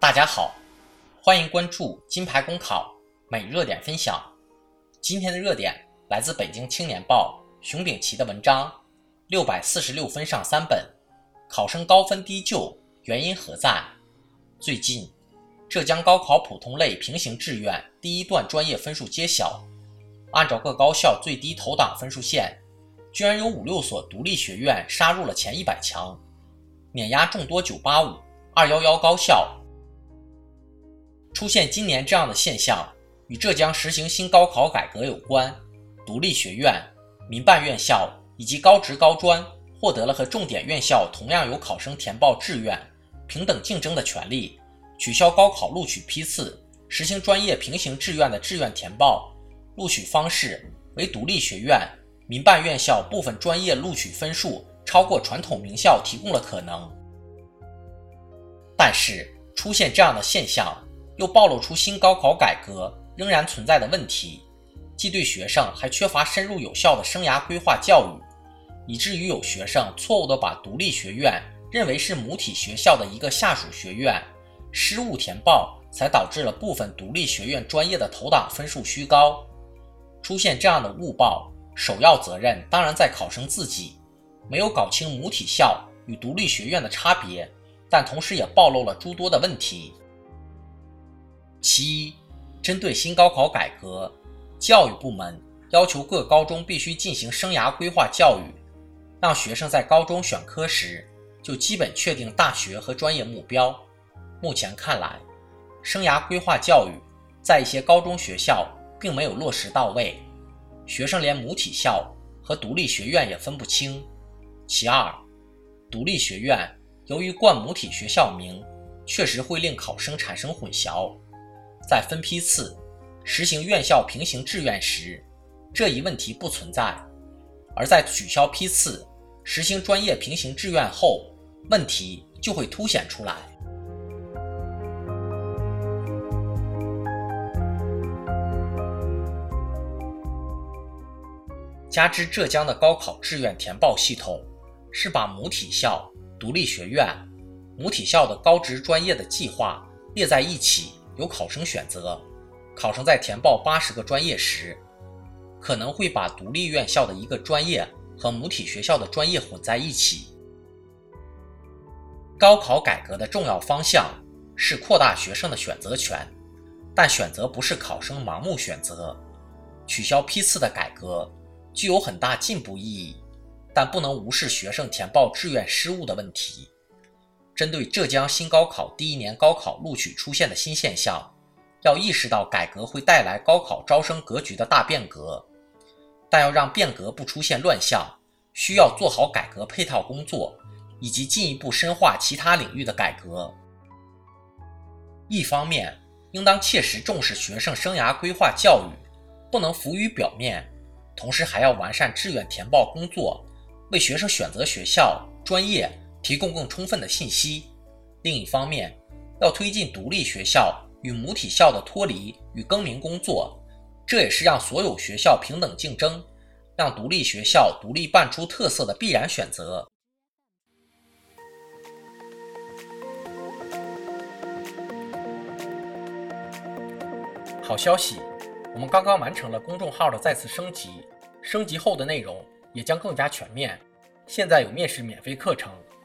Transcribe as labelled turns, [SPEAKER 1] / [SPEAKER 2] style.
[SPEAKER 1] 大家好，欢迎关注金牌公考每热点分享。今天的热点来自北京青年报熊丙奇的文章：六百四十六分上三本，考生高分低就，原因何在？最近，浙江高考普通类平行志愿第一段专业分数揭晓，按照各高校最低投档分数线，居然有五六所独立学院杀入了前一百强，碾压众多985、211高校。出现今年这样的现象，与浙江实行新高考改革有关。独立学院、民办院校以及高职高专获得了和重点院校同样有考生填报志愿、平等竞争的权利，取消高考录取批次，实行专业平行志愿的志愿填报，录取方式为独立学院、民办院校部分专业录取分数超过传统名校提供了可能。但是出现这样的现象。又暴露出新高考改革仍然存在的问题，即对学生还缺乏深入有效的生涯规划教育，以至于有学生错误地把独立学院认为是母体学校的一个下属学院，失误填报，才导致了部分独立学院专业的投档分数虚高。出现这样的误报，首要责任当然在考生自己，没有搞清母体校与独立学院的差别，但同时也暴露了诸多的问题。其一，针对新高考改革，教育部门要求各高中必须进行生涯规划教育，让学生在高中选科时就基本确定大学和专业目标。目前看来，生涯规划教育在一些高中学校并没有落实到位，学生连母体校和独立学院也分不清。其二，独立学院由于冠母体学校名，确实会令考生产生混淆。在分批次实行院校平行志愿时，这一问题不存在；而在取消批次实行专业平行志愿后，问题就会凸显出来。加之浙江的高考志愿填报系统是把母体校、独立学院、母体校的高职专业的计划列在一起。由考生选择，考生在填报八十个专业时，可能会把独立院校的一个专业和母体学校的专业混在一起。高考改革的重要方向是扩大学生的选择权，但选择不是考生盲目选择。取消批次的改革具有很大进步意义，但不能无视学生填报志愿失误的问题。针对浙江新高考第一年高考录取出现的新现象，要意识到改革会带来高考招生格局的大变革，但要让变革不出现乱象，需要做好改革配套工作，以及进一步深化其他领域的改革。一方面，应当切实重视学生生涯规划教育，不能浮于表面；同时，还要完善志愿填报工作，为学生选择学校、专业。提供更充分的信息。另一方面，要推进独立学校与母体校的脱离与更名工作，这也是让所有学校平等竞争、让独立学校独立办出特色的必然选择。好消息，我们刚刚完成了公众号的再次升级，升级后的内容也将更加全面。现在有面试免费课程。